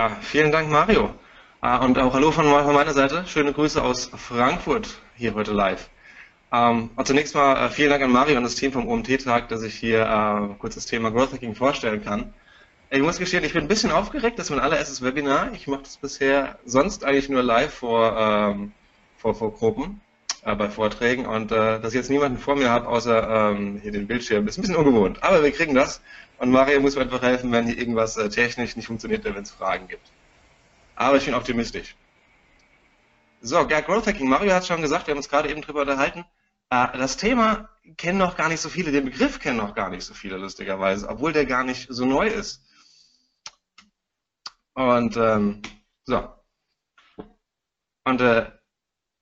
Ja, vielen Dank, Mario. Ah, und auch hallo von meiner Seite. Schöne Grüße aus Frankfurt hier heute live. Ähm, zunächst mal äh, vielen Dank an Mario und das Team vom OMT-Tag, dass ich hier äh, kurz das Thema Growth Hacking vorstellen kann. Ich muss gestehen, ich bin ein bisschen aufgeregt. Das ist mein allererstes Webinar. Ich mache das bisher sonst eigentlich nur live vor, ähm, vor, vor Gruppen, äh, bei Vorträgen. Und äh, dass ich jetzt niemanden vor mir habe, außer ähm, hier den Bildschirm, ist ein bisschen ungewohnt. Aber wir kriegen das. Und Mario muss mir einfach helfen, wenn hier irgendwas äh, technisch nicht funktioniert, wenn es Fragen gibt. Aber ich bin optimistisch. So, ja, Growth Hacking. Mario hat schon gesagt, wir haben uns gerade eben drüber unterhalten. Äh, das Thema kennen noch gar nicht so viele, den Begriff kennen noch gar nicht so viele, lustigerweise, obwohl der gar nicht so neu ist. Und ähm, so. Und äh,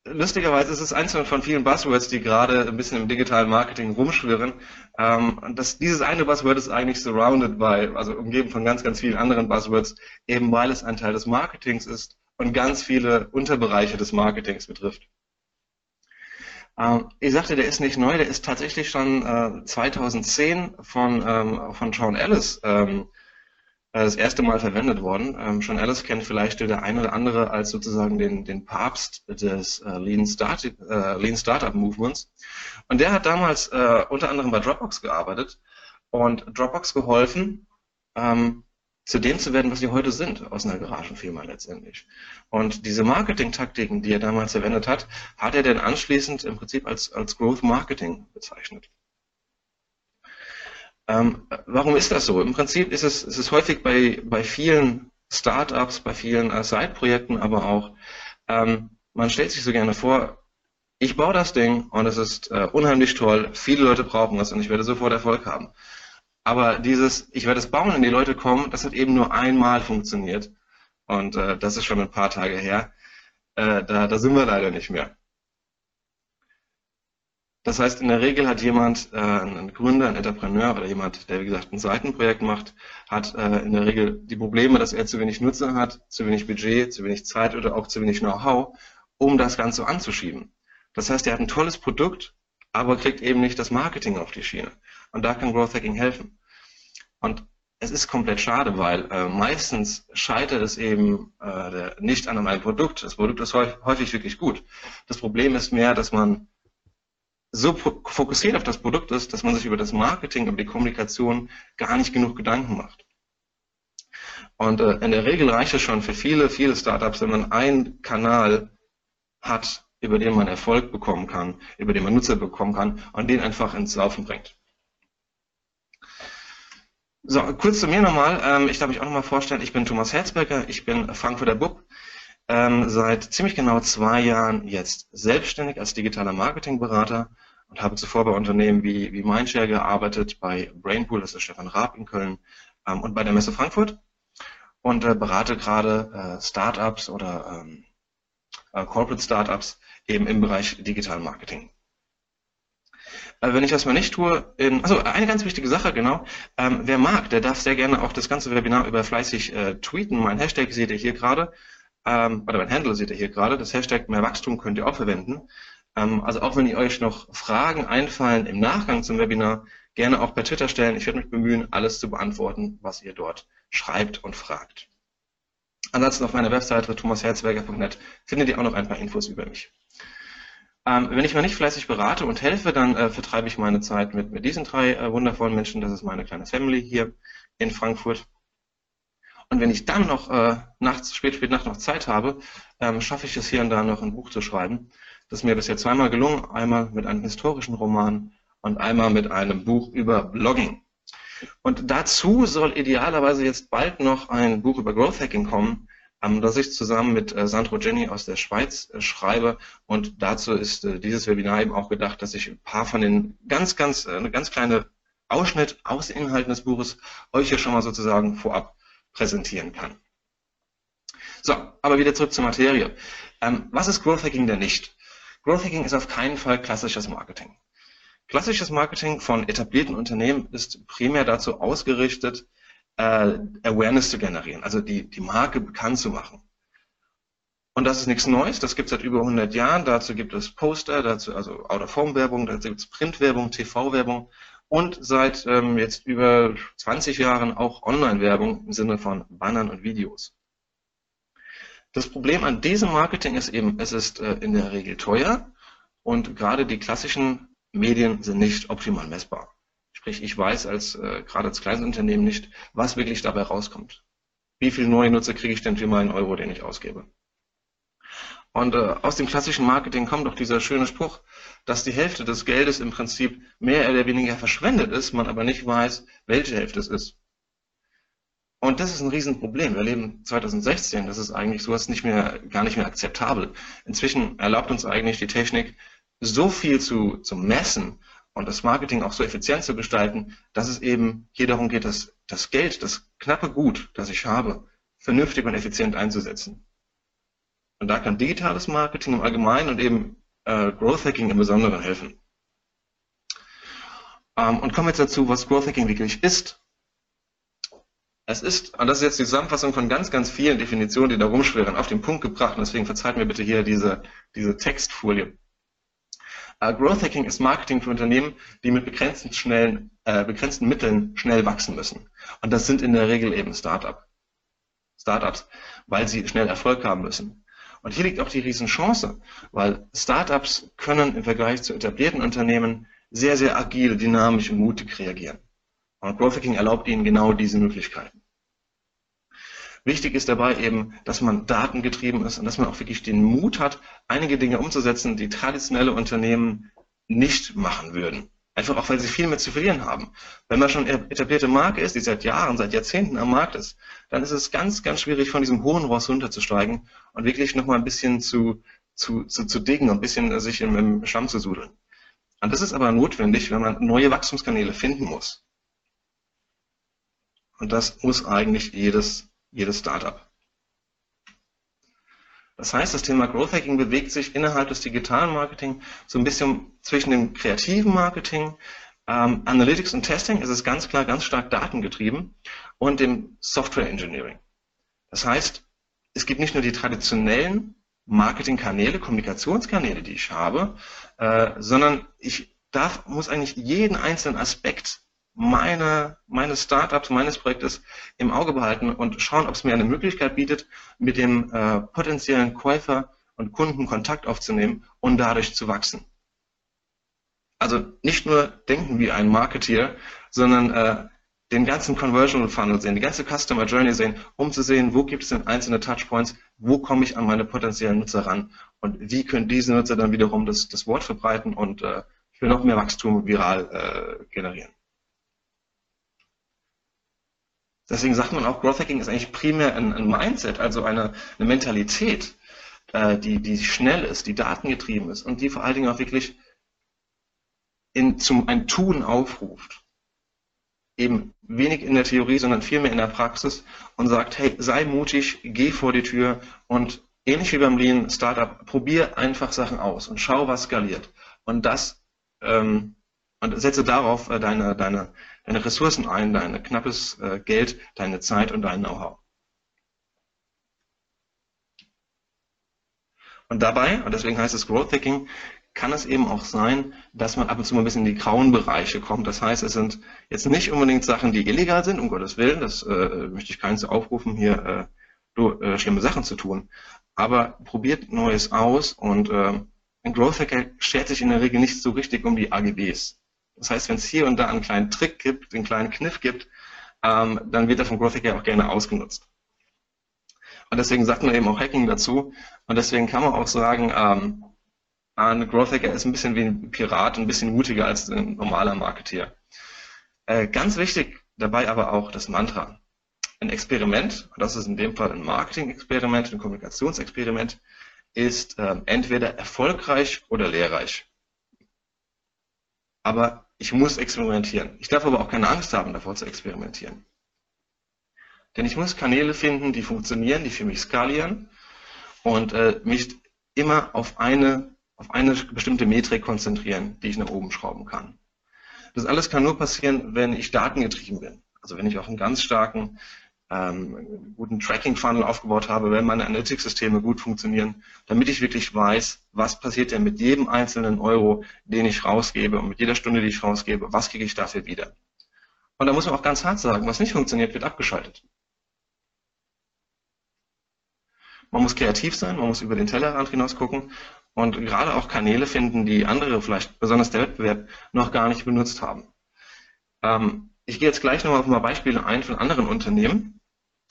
lustigerweise ist es eins von vielen Buzzwords, die gerade ein bisschen im digitalen Marketing rumschwirren. Ähm, das, dieses eine Buzzword ist eigentlich surrounded by, also umgeben von ganz, ganz vielen anderen Buzzwords, eben weil es ein Teil des Marketings ist und ganz viele Unterbereiche des Marketings betrifft. Ähm, ich sagte, der ist nicht neu, der ist tatsächlich schon äh, 2010 von, ähm, von Sean Ellis ähm, äh, das erste Mal verwendet worden. Ähm, Sean Ellis kennt vielleicht der eine oder andere als sozusagen den, den Papst des äh, Lean, Start, äh, Lean Startup Movements. Und der hat damals äh, unter anderem bei Dropbox gearbeitet und Dropbox geholfen, ähm, zu dem zu werden, was sie heute sind, aus einer Garagenfirma letztendlich. Und diese Marketing-Taktiken, die er damals verwendet hat, hat er dann anschließend im Prinzip als, als Growth Marketing bezeichnet. Ähm, warum ist das so? Im Prinzip ist es, ist es häufig bei, bei vielen Startups, bei vielen äh, Side-Projekten, aber auch, ähm, man stellt sich so gerne vor, ich baue das Ding und es ist äh, unheimlich toll, viele Leute brauchen es und ich werde sofort Erfolg haben. Aber dieses, ich werde es bauen und die Leute kommen, das hat eben nur einmal funktioniert. Und äh, das ist schon ein paar Tage her. Äh, da, da sind wir leider nicht mehr. Das heißt, in der Regel hat jemand, äh, ein Gründer, ein Entrepreneur oder jemand, der wie gesagt ein Seitenprojekt macht, hat äh, in der Regel die Probleme, dass er zu wenig Nutzer hat, zu wenig Budget, zu wenig Zeit oder auch zu wenig Know-how, um das Ganze anzuschieben. Das heißt, er hat ein tolles Produkt, aber kriegt eben nicht das Marketing auf die Schiene. Und da kann Growth Hacking helfen. Und es ist komplett schade, weil äh, meistens scheitert es eben äh, nicht an einem Produkt. Das Produkt ist häufig, häufig wirklich gut. Das Problem ist mehr, dass man so fokussiert auf das Produkt ist, dass man sich über das Marketing, über die Kommunikation gar nicht genug Gedanken macht. Und äh, in der Regel reicht es schon für viele, viele Startups, wenn man einen Kanal hat, über den man Erfolg bekommen kann, über den man Nutzer bekommen kann und den einfach ins Laufen bringt. So, kurz zu mir nochmal. Ähm, ich darf mich auch nochmal vorstellen. Ich bin Thomas Herzberger. Ich bin Frankfurter Bub. Ähm, seit ziemlich genau zwei Jahren jetzt selbstständig als digitaler Marketingberater und habe zuvor bei Unternehmen wie, wie Mindshare gearbeitet, bei Brainpool, das ist Stefan Raab in Köln, ähm, und bei der Messe Frankfurt und äh, berate gerade äh, Startups oder ähm, äh, Corporate Startups eben im Bereich Digital Marketing. Äh, wenn ich das mal nicht tue, in, also eine ganz wichtige Sache, genau, ähm, wer mag, der darf sehr gerne auch das ganze Webinar über fleißig äh, tweeten. Mein Hashtag seht ihr hier gerade, ähm, oder mein Handle seht ihr hier gerade, das Hashtag mehr Wachstum könnt ihr auch verwenden. Ähm, also auch wenn ihr euch noch Fragen einfallen im Nachgang zum Webinar, gerne auch per Twitter stellen. Ich werde mich bemühen, alles zu beantworten, was ihr dort schreibt und fragt. Ansonsten auf meiner Webseite thomasherzberger.net findet ihr auch noch ein paar Infos über mich. Ähm, wenn ich mal nicht fleißig berate und helfe, dann äh, vertreibe ich meine Zeit mit, mit diesen drei äh, wundervollen Menschen. Das ist meine kleine Family hier in Frankfurt. Und wenn ich dann noch äh, nachts, spät, spät Nacht noch Zeit habe, ähm, schaffe ich es hier und da noch ein Buch zu schreiben. Das ist mir bisher zweimal gelungen. Einmal mit einem historischen Roman und einmal mit einem Buch über Blogging. Und dazu soll idealerweise jetzt bald noch ein Buch über Growth Hacking kommen, ähm, das ich zusammen mit äh, Sandro Jenny aus der Schweiz äh, schreibe. Und dazu ist äh, dieses Webinar eben auch gedacht, dass ich ein paar von den ganz, ganz, eine ganz kleine Ausschnitt aus den Inhalten des Buches euch hier schon mal sozusagen vorab präsentieren kann. So, aber wieder zurück zur Materie. Ähm, was ist Growth Hacking denn nicht? Growth Hacking ist auf keinen Fall klassisches Marketing. Klassisches Marketing von etablierten Unternehmen ist primär dazu ausgerichtet, äh, Awareness zu generieren, also die, die Marke bekannt zu machen. Und das ist nichts Neues, das gibt es seit über 100 Jahren. Dazu gibt es Poster, dazu also Out-of-Home-Werbung, dazu gibt es Print-Werbung, TV-Werbung und seit ähm, jetzt über 20 Jahren auch Online-Werbung im Sinne von Bannern und Videos. Das Problem an diesem Marketing ist eben, es ist äh, in der Regel teuer und gerade die klassischen Medien sind nicht optimal messbar. Sprich, ich weiß als äh, gerade als kleines Unternehmen nicht, was wirklich dabei rauskommt. Wie viele neue Nutzer kriege ich denn für meinen Euro, den ich ausgebe? Und äh, aus dem klassischen Marketing kommt doch dieser schöne Spruch, dass die Hälfte des Geldes im Prinzip mehr oder weniger verschwendet ist, man aber nicht weiß, welche Hälfte es ist. Und das ist ein Riesenproblem. Wir leben 2016, das ist eigentlich sowas nicht mehr, gar nicht mehr akzeptabel. Inzwischen erlaubt uns eigentlich die Technik, so viel zu, zu messen und das Marketing auch so effizient zu gestalten, dass es eben hier darum geht, dass das Geld, das knappe Gut, das ich habe, vernünftig und effizient einzusetzen. Und da kann digitales Marketing im Allgemeinen und eben äh, Growth Hacking im Besonderen helfen. Ähm, und kommen wir jetzt dazu, was Growth Hacking wirklich ist. Es ist, und das ist jetzt die Zusammenfassung von ganz, ganz vielen Definitionen, die da rumschwirren, auf den Punkt gebracht. Und deswegen verzeiht mir bitte hier diese, diese Textfolie. Uh, Growth Hacking ist Marketing für Unternehmen, die mit begrenzten, schnellen, äh, begrenzten Mitteln schnell wachsen müssen. Und das sind in der Regel eben Startup. Startups, weil sie schnell Erfolg haben müssen. Und hier liegt auch die Riesenchance, weil Startups können im Vergleich zu etablierten Unternehmen sehr, sehr agil, dynamisch und mutig reagieren. Und Growth Hacking erlaubt ihnen genau diese Möglichkeiten. Wichtig ist dabei eben, dass man datengetrieben ist und dass man auch wirklich den Mut hat, einige Dinge umzusetzen, die traditionelle Unternehmen nicht machen würden. Einfach auch, weil sie viel mehr zu verlieren haben. Wenn man schon etablierte Marke ist, die seit Jahren, seit Jahrzehnten am Markt ist, dann ist es ganz, ganz schwierig, von diesem hohen Ross runterzusteigen und wirklich nochmal ein bisschen zu, zu, zu, zu diggen und ein bisschen sich im, im Schlamm zu sudeln. Und das ist aber notwendig, wenn man neue Wachstumskanäle finden muss. Und das muss eigentlich jedes, jedes Startup. Das heißt, das Thema Growth Hacking bewegt sich innerhalb des digitalen Marketing so ein bisschen zwischen dem kreativen Marketing, ähm, Analytics und Testing ist es ganz klar ganz stark datengetrieben und dem Software Engineering. Das heißt, es gibt nicht nur die traditionellen Marketingkanäle, Kommunikationskanäle, die ich habe, äh, sondern ich darf, muss eigentlich jeden einzelnen Aspekt meine, meines Startups, meines Projektes im Auge behalten und schauen, ob es mir eine Möglichkeit bietet, mit dem äh, potenziellen Käufer und Kunden Kontakt aufzunehmen und dadurch zu wachsen. Also nicht nur denken wie ein Marketeer, sondern äh, den ganzen Conversion Funnel sehen, die ganze Customer Journey sehen, um zu sehen, wo gibt es denn einzelne Touchpoints, wo komme ich an meine potenziellen Nutzer ran und wie können diese Nutzer dann wiederum das, das Wort verbreiten und äh, für noch mehr Wachstum viral äh, generieren. Deswegen sagt man auch, Growth Hacking ist eigentlich primär ein, ein Mindset, also eine, eine Mentalität, äh, die, die schnell ist, die datengetrieben ist und die vor allen Dingen auch wirklich in, zum ein Tun aufruft. Eben wenig in der Theorie, sondern vielmehr in der Praxis und sagt, hey, sei mutig, geh vor die Tür und ähnlich wie beim Lean Startup, probier einfach Sachen aus und schau, was skaliert. Und das ähm, und setze darauf äh, deine, deine, deine Ressourcen ein, dein knappes äh, Geld, deine Zeit und dein Know-how. Und dabei, und deswegen heißt es Growth Hacking, kann es eben auch sein, dass man ab und zu mal ein bisschen in die grauen Bereiche kommt. Das heißt, es sind jetzt nicht unbedingt Sachen, die illegal sind, um Gottes Willen, das äh, möchte ich keinen zu aufrufen, hier äh, äh, schlimme Sachen zu tun. Aber probiert Neues aus und äh, ein Growth Hacker schert sich in der Regel nicht so richtig um die AGBs. Das heißt, wenn es hier und da einen kleinen Trick gibt, einen kleinen Kniff gibt, ähm, dann wird er vom Growth Hacker auch gerne ausgenutzt. Und deswegen sagt man eben auch Hacking dazu. Und deswegen kann man auch sagen, ähm, ein Growth Hacker ist ein bisschen wie ein Pirat, ein bisschen mutiger als ein normaler Marketeer. Äh, ganz wichtig dabei aber auch das Mantra. Ein Experiment, und das ist in dem Fall ein Marketing-Experiment, ein Kommunikationsexperiment, ist äh, entweder erfolgreich oder lehrreich. Aber ich muss experimentieren. Ich darf aber auch keine Angst haben, davor zu experimentieren. Denn ich muss Kanäle finden, die funktionieren, die für mich skalieren und äh, mich immer auf eine, auf eine bestimmte Metrik konzentrieren, die ich nach oben schrauben kann. Das alles kann nur passieren, wenn ich datengetrieben bin. Also wenn ich auch einen ganz starken ähm, guten Tracking-Funnel aufgebaut habe, wenn meine Analytics-Systeme gut funktionieren, damit ich wirklich weiß, was passiert denn mit jedem einzelnen Euro, den ich rausgebe und mit jeder Stunde, die ich rausgebe, was kriege ich dafür wieder. Und da muss man auch ganz hart sagen, was nicht funktioniert, wird abgeschaltet. Man muss kreativ sein, man muss über den Tellerrand hinaus gucken und gerade auch Kanäle finden, die andere, vielleicht besonders der Wettbewerb, noch gar nicht benutzt haben. Ähm, ich gehe jetzt gleich nochmal auf ein paar Beispiele ein von anderen Unternehmen.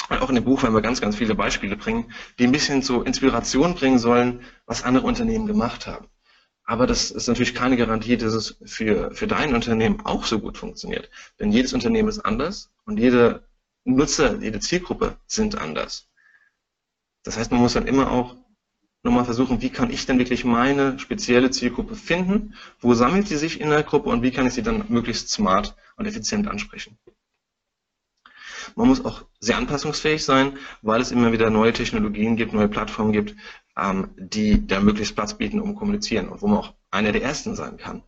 Und auch in dem Buch werden wir ganz, ganz viele Beispiele bringen, die ein bisschen so Inspiration bringen sollen, was andere Unternehmen gemacht haben. Aber das ist natürlich keine Garantie, dass es für, für dein Unternehmen auch so gut funktioniert. Denn jedes Unternehmen ist anders und jede Nutzer, jede Zielgruppe sind anders. Das heißt, man muss dann immer auch nochmal versuchen, wie kann ich denn wirklich meine spezielle Zielgruppe finden? Wo sammelt sie sich in der Gruppe und wie kann ich sie dann möglichst smart und effizient ansprechen? Man muss auch sehr anpassungsfähig sein, weil es immer wieder neue Technologien gibt, neue Plattformen gibt, ähm, die da möglichst Platz bieten, um kommunizieren und wo man auch einer der Ersten sein kann.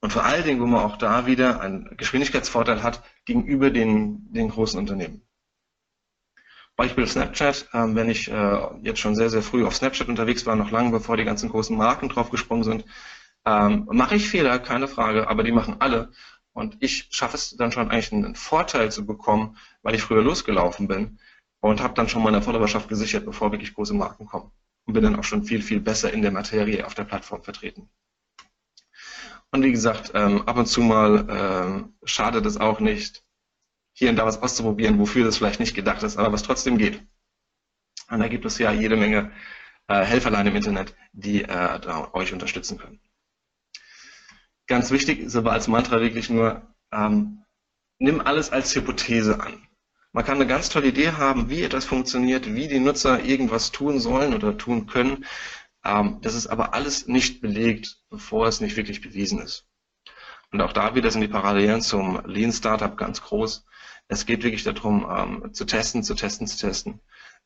Und vor allen Dingen, wo man auch da wieder einen Geschwindigkeitsvorteil hat gegenüber den, den großen Unternehmen. Beispiel Snapchat, ähm, wenn ich äh, jetzt schon sehr, sehr früh auf Snapchat unterwegs war, noch lange bevor die ganzen großen Marken draufgesprungen sind, ähm, mache ich Fehler, keine Frage, aber die machen alle. Und ich schaffe es dann schon eigentlich einen Vorteil zu bekommen, weil ich früher losgelaufen bin und habe dann schon meine Followerschaft gesichert, bevor wirklich große Marken kommen und bin dann auch schon viel, viel besser in der Materie auf der Plattform vertreten. Und wie gesagt, ähm, ab und zu mal ähm, schadet es auch nicht, hier und da was auszuprobieren, wofür das vielleicht nicht gedacht ist, aber was trotzdem geht. Und da gibt es ja jede Menge äh, Helferlein im Internet, die äh, euch unterstützen können. Ganz wichtig ist aber als Mantra wirklich nur, ähm, nimm alles als Hypothese an. Man kann eine ganz tolle Idee haben, wie etwas funktioniert, wie die Nutzer irgendwas tun sollen oder tun können. Ähm, das ist aber alles nicht belegt, bevor es nicht wirklich bewiesen ist. Und auch da wieder sind die Parallelen zum Lean Startup ganz groß. Es geht wirklich darum, ähm, zu testen, zu testen, zu testen.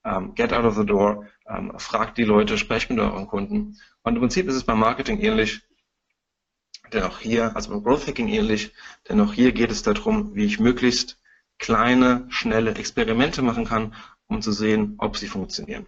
Ähm, get out of the door, fragt die Leute, sprecht mit euren Kunden. Und im Prinzip ist es beim Marketing ähnlich, denn auch hier, also beim Growth Hacking ähnlich, denn auch hier geht es darum, wie ich möglichst kleine, schnelle Experimente machen kann, um zu sehen, ob sie funktionieren.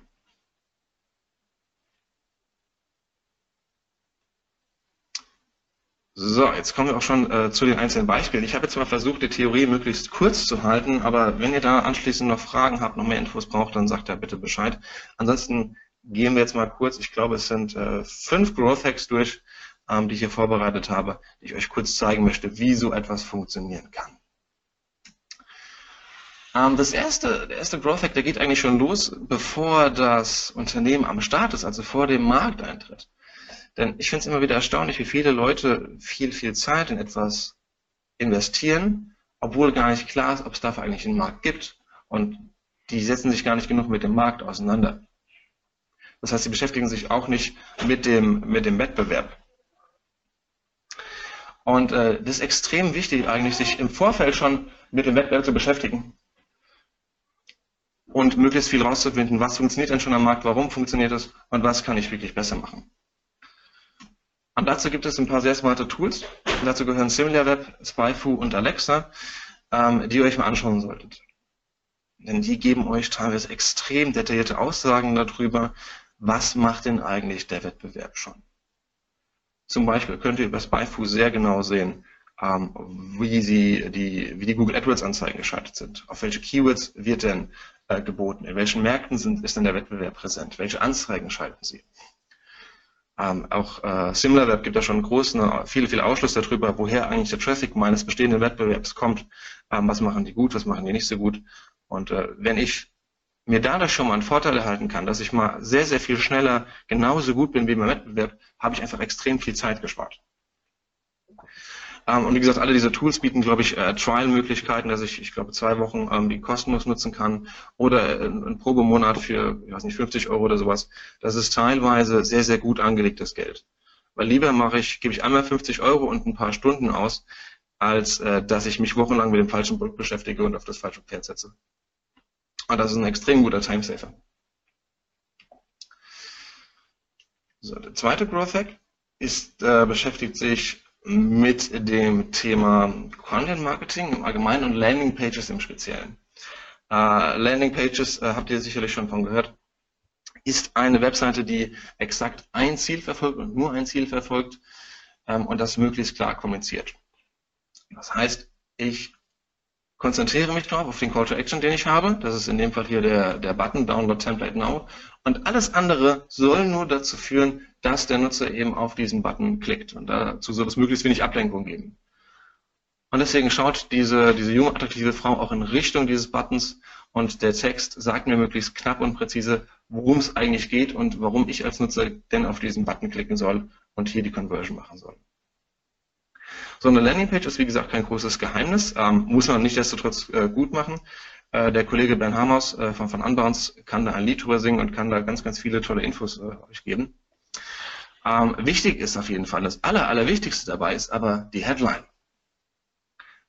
So, jetzt kommen wir auch schon äh, zu den einzelnen Beispielen. Ich habe jetzt mal versucht, die Theorie möglichst kurz zu halten, aber wenn ihr da anschließend noch Fragen habt, noch mehr Infos braucht, dann sagt da bitte Bescheid. Ansonsten gehen wir jetzt mal kurz, ich glaube, es sind äh, fünf Growth Hacks durch, ähm, die ich hier vorbereitet habe, die ich euch kurz zeigen möchte, wie so etwas funktionieren kann. Ähm, das erste, der erste Growth Hack, der geht eigentlich schon los, bevor das Unternehmen am Start ist, also vor dem Markteintritt. Denn ich finde es immer wieder erstaunlich, wie viele Leute viel, viel Zeit in etwas investieren, obwohl gar nicht klar ist, ob es dafür eigentlich einen Markt gibt. Und die setzen sich gar nicht genug mit dem Markt auseinander. Das heißt, sie beschäftigen sich auch nicht mit dem, mit dem Wettbewerb. Und äh, das ist extrem wichtig eigentlich, sich im Vorfeld schon mit dem Wettbewerb zu beschäftigen und möglichst viel rauszufinden, was funktioniert denn schon am Markt, warum funktioniert es und was kann ich wirklich besser machen. Und dazu gibt es ein paar sehr smarte Tools. Dazu gehören SimilarWeb, SpyFu und Alexa, ähm, die ihr euch mal anschauen solltet. Denn die geben euch teilweise extrem detaillierte Aussagen darüber, was macht denn eigentlich der Wettbewerb schon. Zum Beispiel könnt ihr über SpyFu sehr genau sehen, ähm, wie, sie die, wie die Google AdWords Anzeigen geschaltet sind. Auf welche Keywords wird denn äh, geboten? In welchen Märkten sind, ist denn der Wettbewerb präsent? Welche Anzeigen schalten Sie? Ähm, auch äh, SimilarWeb gibt da schon großen, viel, viel Ausschluss darüber, woher eigentlich der Traffic meines bestehenden Wettbewerbs kommt. Ähm, was machen die gut, was machen die nicht so gut. Und äh, wenn ich mir dadurch schon mal einen Vorteil erhalten kann, dass ich mal sehr, sehr viel schneller genauso gut bin wie beim Wettbewerb, habe ich einfach extrem viel Zeit gespart. Ähm, und wie gesagt, alle diese Tools bieten, glaube ich, äh, Trial-Möglichkeiten, dass ich, ich glaube, zwei Wochen ähm, die kostenlos nutzen kann oder äh, ein Probemonat für, ich weiß nicht, 50 Euro oder sowas. Das ist teilweise sehr, sehr gut angelegtes Geld. Weil lieber mache ich, gebe ich einmal 50 Euro und ein paar Stunden aus, als äh, dass ich mich wochenlang mit dem falschen Produkt beschäftige und auf das falsche Pferd setze. Und das ist ein extrem guter Timesaver. So, der zweite Growth Hack ist, äh, beschäftigt sich mit dem Thema Content Marketing im Allgemeinen und Landing Pages im Speziellen. Uh, Landing Pages, uh, habt ihr sicherlich schon von gehört, ist eine Webseite, die exakt ein Ziel verfolgt und nur ein Ziel verfolgt ähm, und das möglichst klar kommuniziert. Das heißt, ich konzentriere mich drauf, auf den Call to Action, den ich habe. Das ist in dem Fall hier der, der Button Download Template Now. Und alles andere soll nur dazu führen, dass der Nutzer eben auf diesen Button klickt. Und dazu soll es möglichst wenig Ablenkung geben. Und deswegen schaut diese, diese junge, attraktive Frau auch in Richtung dieses Buttons und der Text sagt mir möglichst knapp und präzise, worum es eigentlich geht und warum ich als Nutzer denn auf diesen Button klicken soll und hier die Conversion machen soll. So eine Landingpage ist wie gesagt kein großes Geheimnis, ähm, muss man nichtsdestotrotz äh, gut machen. Äh, der Kollege Ben Hamers äh, von, von Unbounce kann da ein Lied drüber singen und kann da ganz, ganz viele tolle Infos äh, euch geben. Ähm, wichtig ist auf jeden Fall, das aller, allerwichtigste dabei ist aber die Headline.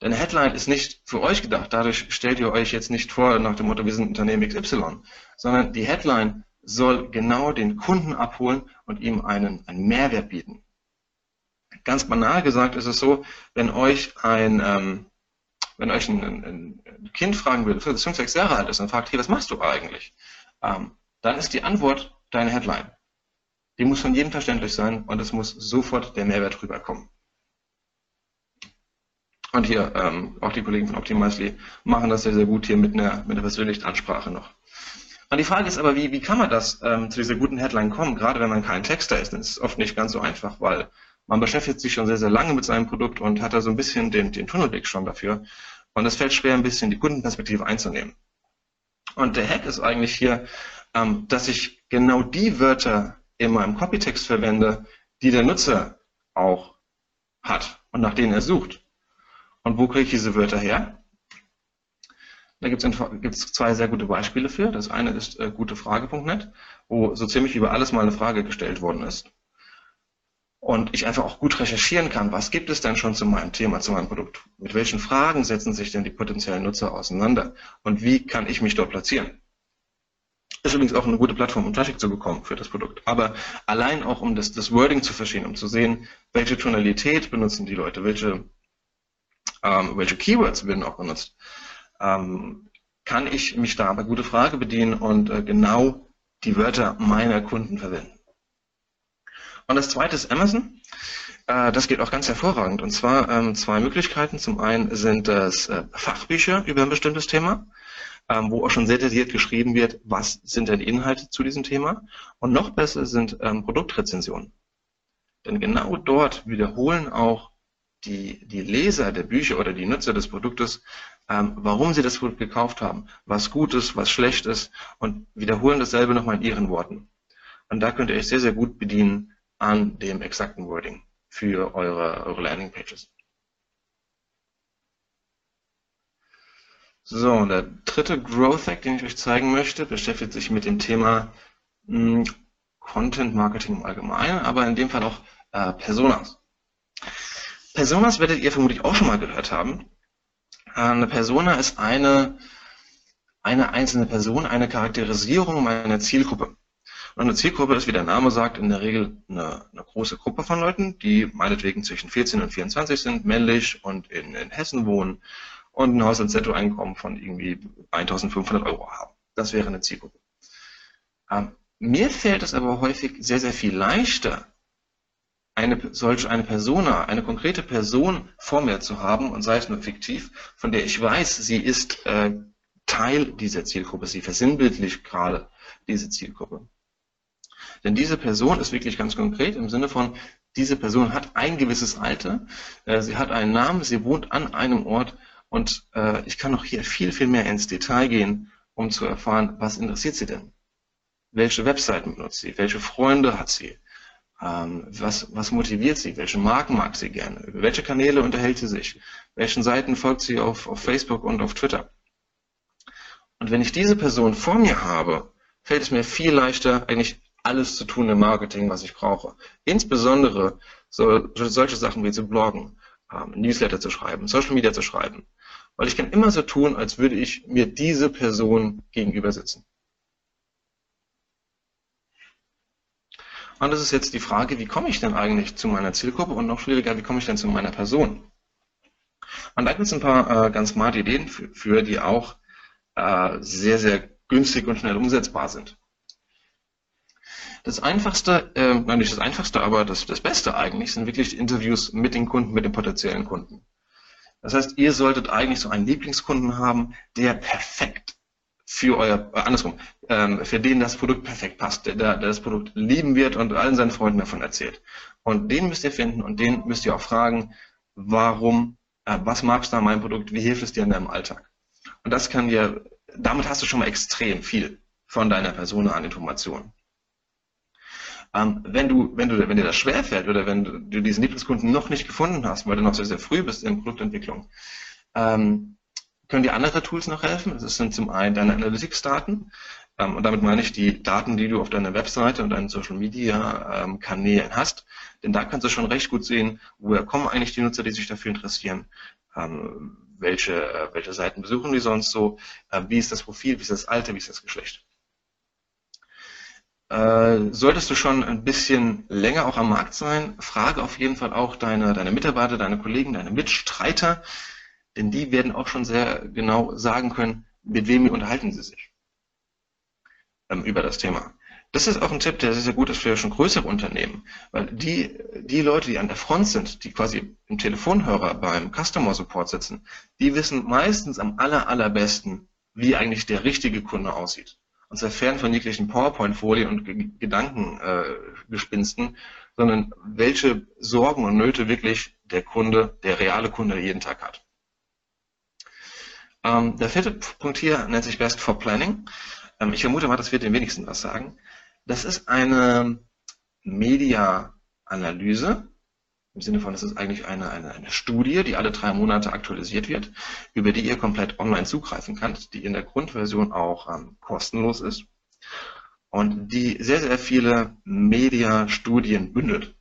Denn eine Headline ist nicht für euch gedacht, dadurch stellt ihr euch jetzt nicht vor nach dem Motto, wir sind Unternehmen XY, sondern die Headline soll genau den Kunden abholen und ihm einen, einen Mehrwert bieten. Ganz banal gesagt ist es so, wenn euch ein, ähm, wenn euch ein, ein, Kind fragen will, das fünf, sechs Jahre alt ist und fragt, hey, was machst du eigentlich? Ähm, dann ist die Antwort deine Headline. Die muss von jedem verständlich sein und es muss sofort der Mehrwert rüberkommen. Und hier, ähm, auch die Kollegen von Optimizely machen das sehr, sehr gut hier mit einer, mit einer persönlichen Ansprache noch. Und die Frage ist aber, wie, wie kann man das ähm, zu dieser guten Headline kommen, gerade wenn man kein Texter ist? Das ist oft nicht ganz so einfach, weil man beschäftigt sich schon sehr, sehr lange mit seinem Produkt und hat da so ein bisschen den, den Tunnelblick schon dafür. Und es fällt schwer, ein bisschen die Kundenperspektive einzunehmen. Und der Hack ist eigentlich hier, ähm, dass ich genau die Wörter in meinem Copytext verwende, die der Nutzer auch hat und nach denen er sucht. Und wo kriege ich diese Wörter her? Da gibt es zwei sehr gute Beispiele für. Das eine ist äh, gutefrage.net, wo so ziemlich über alles mal eine Frage gestellt worden ist und ich einfach auch gut recherchieren kann, was gibt es denn schon zu meinem Thema, zu meinem Produkt? Mit welchen Fragen setzen sich denn die potenziellen Nutzer auseinander? Und wie kann ich mich dort platzieren? Ist übrigens auch eine gute Plattform, um Traffic zu bekommen für das Produkt. Aber allein auch, um das, das Wording zu verstehen, um zu sehen, welche Tonalität benutzen die Leute, welche, ähm, welche Keywords werden auch benutzt, ähm, kann ich mich da bei gute Frage bedienen und äh, genau die Wörter meiner Kunden verwenden. Und das zweite ist Amazon. Äh, das geht auch ganz hervorragend. Und zwar ähm, zwei Möglichkeiten. Zum einen sind das äh, Fachbücher über ein bestimmtes Thema, ähm, wo auch schon sehr detailliert geschrieben wird, was sind denn Inhalte zu diesem Thema. Und noch besser sind ähm, Produktrezensionen. Denn genau dort wiederholen auch die, die Leser der Bücher oder die Nutzer des Produktes, warum sie das Produkt gekauft haben, was gut ist, was schlecht ist und wiederholen dasselbe nochmal in ihren Worten. Und da könnt ihr euch sehr, sehr gut bedienen an dem exakten Wording für eure, eure Landingpages. So, und der dritte Growth Hack, den ich euch zeigen möchte, beschäftigt sich mit dem Thema hm, Content Marketing im Allgemeinen, aber in dem Fall auch äh, Personas. Personas werdet ihr vermutlich auch schon mal gehört haben. Eine Persona ist eine, eine einzelne Person, eine Charakterisierung meiner Zielgruppe. Und eine Zielgruppe ist, wie der Name sagt, in der Regel eine, eine, große Gruppe von Leuten, die meinetwegen zwischen 14 und 24 sind, männlich und in, in Hessen wohnen und ein Haushaltsnettoeinkommen von irgendwie 1500 Euro haben. Das wäre eine Zielgruppe. Ähm, mir fällt es aber häufig sehr, sehr viel leichter, eine solche eine Persona, eine konkrete Person vor mir zu haben und sei es nur fiktiv, von der ich weiß, sie ist äh, Teil dieser Zielgruppe, sie versinnbildlich gerade diese Zielgruppe. Denn diese Person ist wirklich ganz konkret im Sinne von, diese Person hat ein gewisses Alter, äh, sie hat einen Namen, sie wohnt an einem Ort und äh, ich kann noch hier viel, viel mehr ins Detail gehen, um zu erfahren, was interessiert sie denn? Welche Webseiten benutzt sie? Welche Freunde hat sie? Ähm, was, was motiviert sie? Welche Marken mag sie gerne? Über welche Kanäle unterhält sie sich? Welchen Seiten folgt sie auf, auf Facebook und auf Twitter? Und wenn ich diese Person vor mir habe, fällt es mir viel leichter, eigentlich alles zu tun im Marketing, was ich brauche. Insbesondere so, solche Sachen wie zu bloggen, ähm, Newsletter zu schreiben, Social Media zu schreiben. Weil ich kann immer so tun, als würde ich mir diese Person gegenüber sitzen. Und das ist jetzt die Frage, wie komme ich denn eigentlich zu meiner Zielgruppe und noch schwieriger, wie komme ich denn zu meiner Person? Und da gibt es ein paar äh, ganz smarte Ideen für, für die auch äh, sehr, sehr günstig und schnell umsetzbar sind. Das einfachste, äh, nein, nicht das einfachste, aber das, das Beste eigentlich sind wirklich Interviews mit den Kunden, mit den potenziellen Kunden. Das heißt, ihr solltet eigentlich so einen Lieblingskunden haben, der perfekt für euer, äh, andersrum, ähm, für den das Produkt perfekt passt, der, der das Produkt lieben wird und allen seinen Freunden davon erzählt. Und den müsst ihr finden und den müsst ihr auch fragen, warum, äh, was magst du an meinem Produkt, wie hilft es dir in deinem Alltag? Und das kann dir, damit hast du schon mal extrem viel von deiner Person an Informationen. Ähm, wenn du, wenn du, wenn dir das schwerfällt oder wenn du, diesen Lieblingskunden noch nicht gefunden hast, weil du noch sehr, sehr früh bist in Produktentwicklung, ähm, können dir andere Tools noch helfen. Das sind zum einen deine Analytics-Daten. Ähm, und damit meine ich die Daten, die du auf deiner Webseite und deinen Social Media ähm, hast. Denn da kannst du schon recht gut sehen, woher kommen eigentlich die Nutzer, die sich dafür interessieren. Ähm, welche, äh, welche Seiten besuchen die sonst so? Äh, wie ist das Profil? Wie ist das Alter? Wie ist das Geschlecht? Äh, solltest du schon ein bisschen länger auch am Markt sein, frage auf jeden Fall auch deine, deine Mitarbeiter, deine Kollegen, deine Mitstreiter, denn die werden auch schon sehr genau sagen können, mit wem unterhalten sie sich ähm, über das Thema. Das ist auch ein Tipp, der sehr, sehr gut ist für schon größere Unternehmen, weil die, die Leute, die an der Front sind, die quasi im Telefonhörer beim Customer Support sitzen, die wissen meistens am aller, allerbesten, wie eigentlich der richtige Kunde aussieht und zwar fern von jeglichen PowerPoint-Folien und Gedankengespinsten, äh, sondern welche Sorgen und Nöte wirklich der Kunde, der reale Kunde jeden Tag hat. Ähm, der vierte Punkt hier nennt sich Best for Planning. Ähm, ich vermute mal, das wird den wenigsten was sagen. Das ist eine Media-Analyse, im Sinne von, es ist eigentlich eine, eine, eine Studie, die alle drei Monate aktualisiert wird, über die ihr komplett online zugreifen könnt, die in der Grundversion auch ähm, kostenlos ist und die sehr, sehr viele Media-Studien bündelt.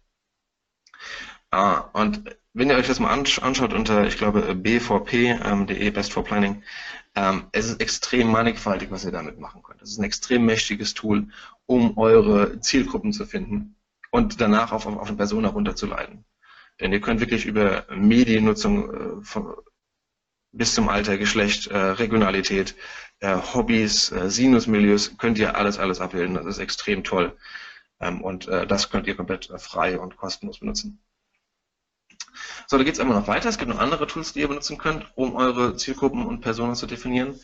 Ah, und wenn ihr euch das mal anschaut unter, ich glaube, bvp.de, ähm, Best for Planning, ähm, es ist extrem mannigfaltig, was ihr damit machen könnt. Es ist ein extrem mächtiges Tool, um eure Zielgruppen zu finden und danach auf, auf eine Person herunterzuleiten. Denn ihr könnt wirklich über Mediennutzung äh, von, bis zum Alter, Geschlecht, äh, Regionalität, äh, Hobbys, äh, Sinusmilieus, könnt ihr alles, alles abbilden. Das ist extrem toll. Ähm, und äh, das könnt ihr komplett äh, frei und kostenlos benutzen. So, da geht es immer noch weiter. Es gibt noch andere Tools, die ihr benutzen könnt, um eure Zielgruppen und Personen zu definieren.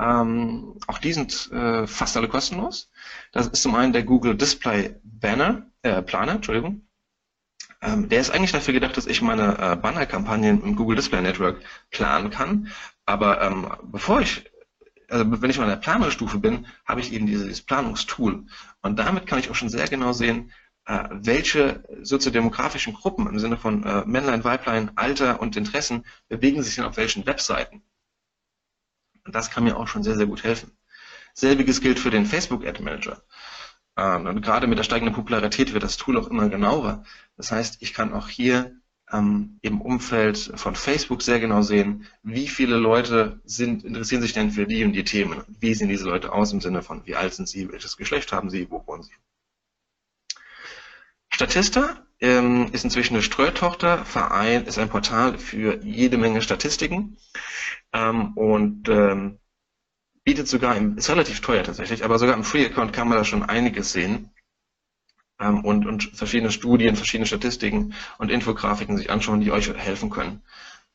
Ähm, auch die sind äh, fast alle kostenlos. Das ist zum einen der Google Display Banner, Planer, Entschuldigung. Ähm, der ist eigentlich dafür gedacht, dass ich meine äh, Banner-Kampagnen im Google Display Network planen kann. Aber ähm, bevor ich, also wenn ich mal in der Planerstufe bin, habe ich eben dieses Planungstool. Und damit kann ich auch schon sehr genau sehen, äh, welche soziodemografischen Gruppen im Sinne von äh, Männlein, Weiblein, Alter und Interessen bewegen sich denn auf welchen Webseiten. Und das kann mir auch schon sehr, sehr gut helfen. Selbiges gilt für den Facebook Ad Manager. Ähm, und gerade mit der steigenden Popularität wird das Tool auch immer genauer. Das heißt, ich kann auch hier ähm, im Umfeld von Facebook sehr genau sehen, wie viele Leute sind, interessieren sich denn für die und die Themen. Wie sehen diese Leute aus im Sinne von, wie alt sind sie, welches Geschlecht haben sie, wo wohnen sie. Statista ähm, ist inzwischen eine Streutochter, Verein ist ein Portal für jede Menge Statistiken ähm, und ähm, bietet sogar, im, ist relativ teuer tatsächlich, aber sogar im Free-Account kann man da schon einiges sehen ähm, und, und verschiedene Studien, verschiedene Statistiken und Infografiken sich anschauen, die euch helfen können.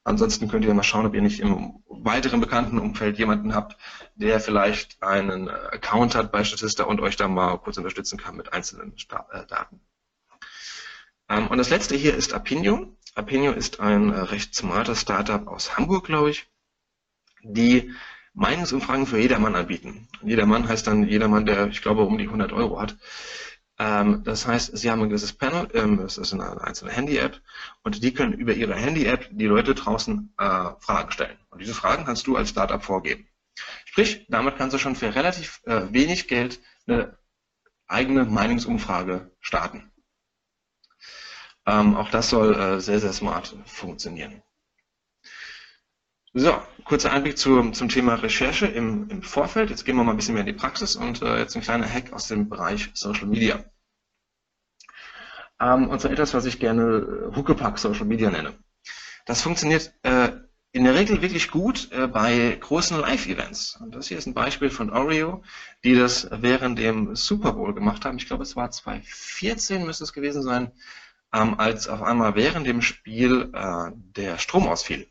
Ansonsten könnt ihr mal schauen, ob ihr nicht im weiteren bekannten Umfeld jemanden habt, der vielleicht einen Account hat bei Statista und euch da mal kurz unterstützen kann mit einzelnen äh, Daten. Ähm, und das letzte hier ist Apinio. Apinio ist ein äh, recht smarter Startup aus Hamburg, glaube ich, die Meinungsumfragen für jedermann anbieten. Jedermann heißt dann jedermann, der, ich glaube, um die 100 Euro hat. Ähm, das heißt, Sie haben ein gewisses Panel, ähm, das ist eine einzelne Handy-App, und die können über Ihre Handy-App die Leute draußen äh, Fragen stellen. Und diese Fragen kannst du als Startup vorgeben. Sprich, damit kannst du schon für relativ äh, wenig Geld eine eigene Meinungsumfrage starten. Ähm, auch das soll äh, sehr, sehr smart funktionieren. So, kurzer Einblick zum, zum Thema Recherche im, im Vorfeld. Jetzt gehen wir mal ein bisschen mehr in die Praxis und äh, jetzt ein kleiner Hack aus dem Bereich Social Media. Ähm, und zwar etwas, was ich gerne äh, Huckepack Social Media nenne. Das funktioniert äh, in der Regel wirklich gut äh, bei großen Live-Events. Und das hier ist ein Beispiel von Oreo, die das während dem Super Bowl gemacht haben. Ich glaube, es war 2014 müsste es gewesen sein, ähm, als auf einmal während dem Spiel äh, der Strom ausfiel.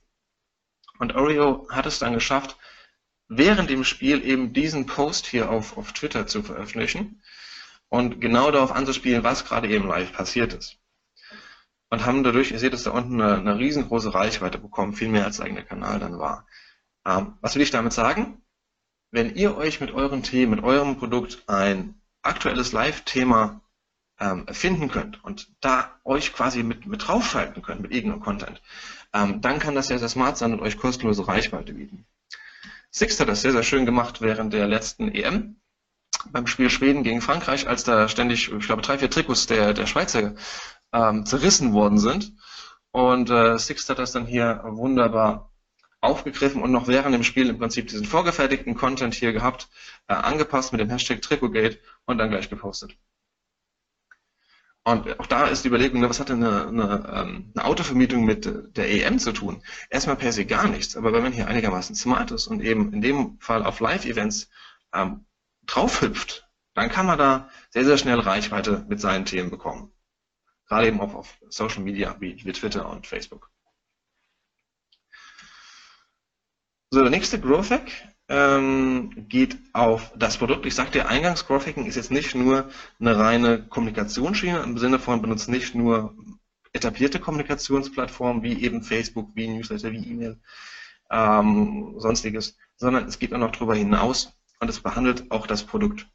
Und Oreo hat es dann geschafft, während dem Spiel eben diesen Post hier auf, auf Twitter zu veröffentlichen und genau darauf anzuspielen, was gerade eben live passiert ist. Und haben dadurch, ihr seht es da unten, eine, eine riesengroße Reichweite bekommen, viel mehr als der eigene Kanal dann war. Ähm, was will ich damit sagen? Wenn ihr euch mit euren Themen, mit eurem Produkt ein aktuelles Live-Thema ähm, finden könnt und da euch quasi mit, mit draufschalten könnt mit irgendeinem Content, ähm, dann kann das sehr, sehr smart sein und euch kostenlose Reichweite bieten. Six hat das sehr, sehr schön gemacht während der letzten EM beim Spiel Schweden gegen Frankreich, als da ständig, ich glaube, drei, vier Trikots der, der Schweizer ähm, zerrissen worden sind. Und äh, Six hat das dann hier wunderbar aufgegriffen und noch während dem Spiel im Prinzip diesen vorgefertigten Content hier gehabt, äh, angepasst mit dem Hashtag Trikotgate und dann gleich gepostet. Und auch da ist die Überlegung, ne, was hat denn eine, eine, ähm, eine Autovermietung mit der EM zu tun? Erstmal per se gar nichts, aber wenn man hier einigermaßen smart ist und eben in dem Fall auf Live-Events ähm, draufhüpft, dann kann man da sehr, sehr schnell Reichweite mit seinen Themen bekommen. Gerade eben auch auf Social Media wie, wie Twitter und Facebook. So, der nächste Growth Hack ähm, geht auf das Produkt. Ich sagte, eingangs Growth Hacking ist jetzt nicht nur eine reine Kommunikationsschiene im Sinne von benutzt nicht nur etablierte Kommunikationsplattformen wie eben Facebook, wie Newsletter, wie E-Mail, ähm, sonstiges, sondern es geht auch noch darüber hinaus und es behandelt auch das Produkt.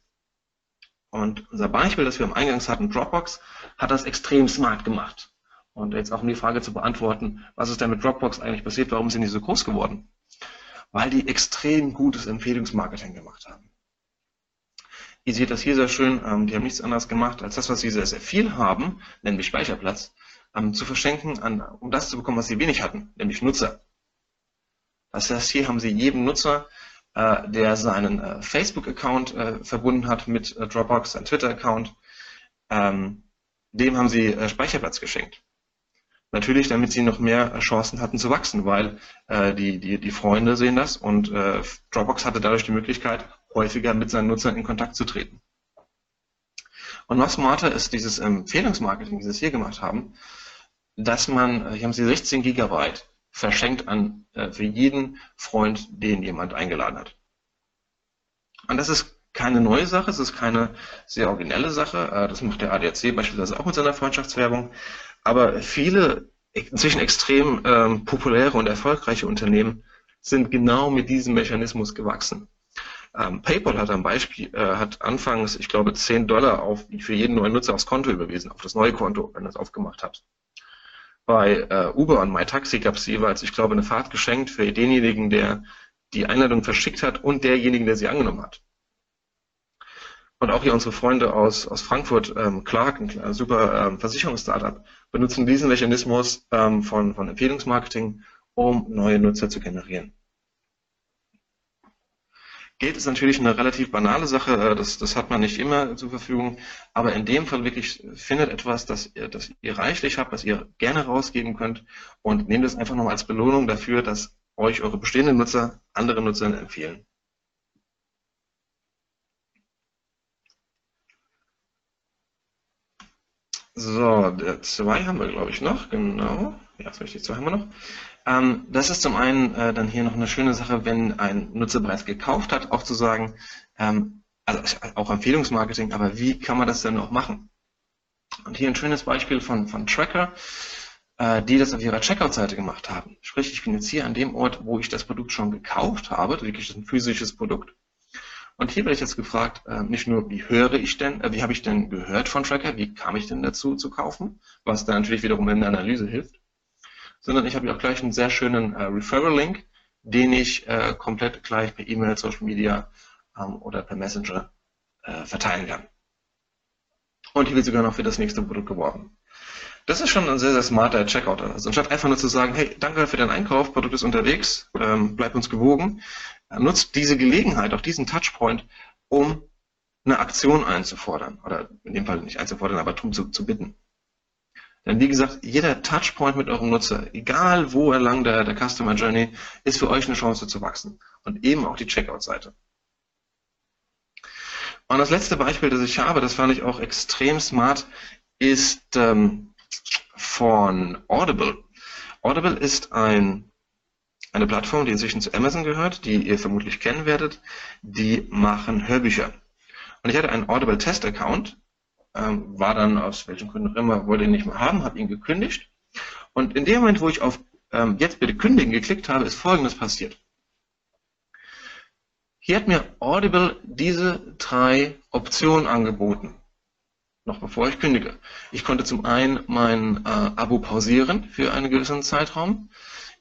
Und unser Beispiel, das wir am Eingangs hatten, Dropbox, hat das extrem smart gemacht. Und jetzt auch um die Frage zu beantworten, was ist denn mit Dropbox eigentlich passiert, warum sind die so groß geworden? Weil die extrem gutes Empfehlungsmarketing gemacht haben. Ihr seht das hier sehr schön, ähm, die haben nichts anderes gemacht, als das, was sie sehr, sehr viel haben, nämlich Speicherplatz, ähm, zu verschenken, an, um das zu bekommen, was sie wenig hatten, nämlich Nutzer. Das heißt, hier haben sie jedem Nutzer, äh, der seinen äh, Facebook-Account äh, verbunden hat mit äh, Dropbox, seinen Twitter-Account, ähm, dem haben sie äh, Speicherplatz geschenkt. Natürlich, damit sie noch mehr Chancen hatten zu wachsen, weil äh, die, die, die Freunde sehen das und äh, Dropbox hatte dadurch die Möglichkeit, häufiger mit seinen Nutzern in Kontakt zu treten. Und noch smarter ist dieses Empfehlungsmarketing, wie sie es hier gemacht haben, dass man, äh, hier haben sie 16 Gigabyte verschenkt an äh, für jeden Freund, den jemand eingeladen hat. Und das ist keine neue Sache, es ist keine sehr originelle Sache. Äh, das macht der ADAC beispielsweise auch mit seiner Freundschaftswerbung. Aber viele inzwischen extrem ähm, populäre und erfolgreiche Unternehmen sind genau mit diesem Mechanismus gewachsen. Ähm, PayPal hat am Beispiel, äh, hat anfangs, ich glaube, 10 Dollar auf, für jeden neuen Nutzer aufs Konto überwiesen, auf das neue Konto, wenn er es aufgemacht hat. Bei äh, Uber und MyTaxi gab es jeweils, ich glaube, eine Fahrt geschenkt für denjenigen, der die Einladung verschickt hat und derjenigen, der sie angenommen hat. Und auch hier unsere Freunde aus, aus Frankfurt, ähm, Clark, ein super ähm, Versicherungsstartup, benutzen diesen Mechanismus ähm, von, von Empfehlungsmarketing, um neue Nutzer zu generieren. Geld ist natürlich eine relativ banale Sache, äh, das, das hat man nicht immer zur Verfügung, aber in dem Fall wirklich findet etwas, das, das ihr reichlich habt, was ihr gerne rausgeben könnt und nehmt es einfach nochmal als Belohnung dafür, dass euch eure bestehenden Nutzer anderen Nutzern empfehlen. So, der zwei haben wir, glaube ich, noch. Genau. Ja, ist richtig, zwei haben wir noch. Ähm, das ist zum einen äh, dann hier noch eine schöne Sache, wenn ein Nutzer bereits gekauft hat, auch zu sagen, ähm, also auch Empfehlungsmarketing, aber wie kann man das denn noch machen? Und hier ein schönes Beispiel von, von Tracker, äh, die das auf ihrer Checkout-Seite gemacht haben. Sprich, ich bin jetzt hier an dem Ort, wo ich das Produkt schon gekauft habe, wirklich ein physisches Produkt. Und hier werde ich jetzt gefragt, äh, nicht nur, wie höre ich denn, äh, wie habe ich denn gehört von Tracker, wie kam ich denn dazu zu kaufen, was da natürlich wiederum in der Analyse hilft, sondern ich habe hier auch gleich einen sehr schönen äh, Referral-Link, den ich äh, komplett gleich per E-Mail, Social Media ähm, oder per Messenger äh, verteilen kann. Und hier wird sogar noch für das nächste Produkt geworben. Das ist schon ein sehr, sehr smarter Checkout. Also anstatt einfach nur zu sagen, hey, danke für deinen Einkauf, Produkt ist unterwegs, ähm, bleib uns gewogen, nutzt diese Gelegenheit, auch diesen Touchpoint, um eine Aktion einzufordern. Oder in dem Fall nicht einzufordern, aber darum zu, zu bitten. Denn wie gesagt, jeder Touchpoint mit eurem Nutzer, egal wo er lang der, der Customer Journey, ist für euch eine Chance zu wachsen. Und eben auch die Checkout-Seite. Und das letzte Beispiel, das ich habe, das fand ich auch extrem smart, ist ähm, von Audible. Audible ist ein eine Plattform, die inzwischen zu Amazon gehört, die ihr vermutlich kennen werdet. Die machen Hörbücher. Und ich hatte einen Audible Test Account, ähm, war dann aus welchen Gründen auch immer, wollte ihn nicht mehr haben, habe ihn gekündigt. Und in dem Moment, wo ich auf ähm, Jetzt bitte kündigen geklickt habe, ist Folgendes passiert. Hier hat mir Audible diese drei Optionen angeboten, noch bevor ich kündige. Ich konnte zum einen mein äh, Abo pausieren für einen gewissen Zeitraum.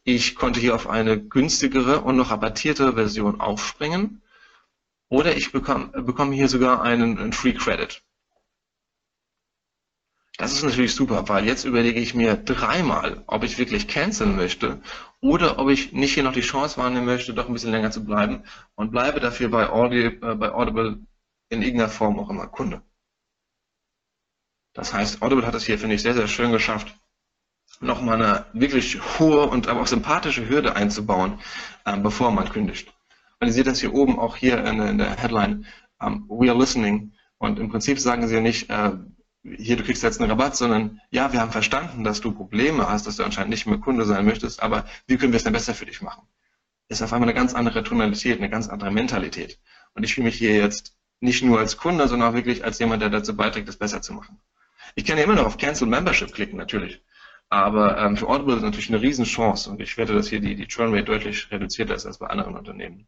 Ich konnte hier auf eine günstigere und noch rabattierte Version aufspringen. Oder ich bekomme, bekomme hier sogar einen, einen Free Credit. Das ist natürlich super, weil jetzt überlege ich mir dreimal, ob ich wirklich canceln möchte oder ob ich nicht hier noch die Chance wahrnehmen möchte, doch ein bisschen länger zu bleiben und bleibe dafür bei, Audio, äh, bei Audible in irgendeiner Form auch immer Kunde. Das heißt, Audible hat es hier, finde ich, sehr, sehr schön geschafft, nochmal eine wirklich hohe und aber auch sympathische Hürde einzubauen, ähm, bevor man kündigt. Und ihr seht das hier oben auch hier in, in der Headline, um, we are listening. Und im Prinzip sagen sie ja nicht, äh, hier, du kriegst jetzt einen Rabatt, sondern ja, wir haben verstanden, dass du Probleme hast, dass du anscheinend nicht mehr Kunde sein möchtest, aber wie können wir es denn besser für dich machen? Ist auf einmal eine ganz andere Tonalität, eine ganz andere Mentalität. Und ich fühle mich hier jetzt nicht nur als Kunde, sondern auch wirklich als jemand, der dazu beiträgt, es besser zu machen. Ich kann ja immer noch auf Cancel Membership klicken, natürlich. Aber ähm, für Audible ist natürlich eine Riesenchance und ich wette, dass hier die, die Churn Rate deutlich reduzierter ist als bei anderen Unternehmen.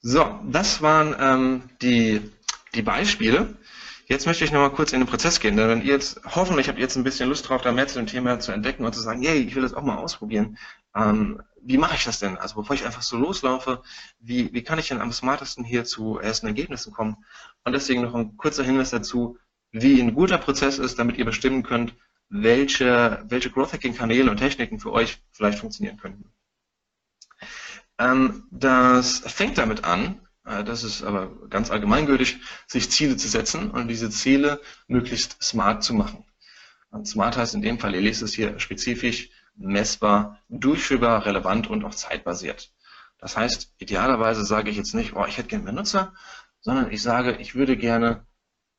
So, das waren ähm, die, die Beispiele. Jetzt möchte ich nochmal kurz in den Prozess gehen, denn wenn ihr jetzt, hoffentlich habt ihr jetzt ein bisschen Lust drauf, da mehr zu dem Thema zu entdecken und zu sagen, yay, ich will das auch mal ausprobieren. Ähm, wie mache ich das denn? Also bevor ich einfach so loslaufe, wie, wie kann ich denn am smartesten hier zu ersten Ergebnissen kommen? Und deswegen noch ein kurzer Hinweis dazu, wie ein guter Prozess ist, damit ihr bestimmen könnt, welche, welche Growth Hacking Kanäle und Techniken für euch vielleicht funktionieren könnten. Ähm, das fängt damit an, äh, das ist aber ganz allgemeingültig, sich Ziele zu setzen und diese Ziele möglichst smart zu machen. Und smart heißt in dem Fall, ihr lest es hier spezifisch, messbar, durchführbar, relevant und auch zeitbasiert. Das heißt, idealerweise sage ich jetzt nicht, oh, ich hätte gerne mehr Nutzer, sondern ich sage, ich würde gerne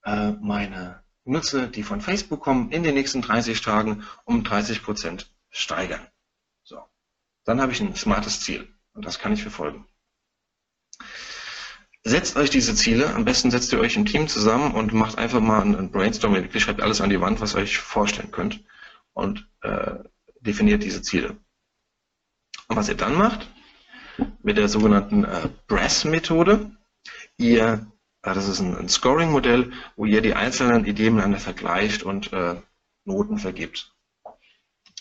äh, meine Nutzer, die von Facebook kommen, in den nächsten 30 Tagen um 30 Prozent steigern. So, dann habe ich ein smartes Ziel. Und das kann ich verfolgen. Setzt euch diese Ziele, am besten setzt ihr euch im Team zusammen und macht einfach mal ein Brainstorming, wirklich schreibt alles an die Wand, was ihr euch vorstellen könnt und äh, definiert diese Ziele. Und was ihr dann macht, mit der sogenannten äh, BRASS-Methode, ihr, äh, das ist ein, ein Scoring-Modell, wo ihr die einzelnen Ideen miteinander vergleicht und äh, Noten vergibt.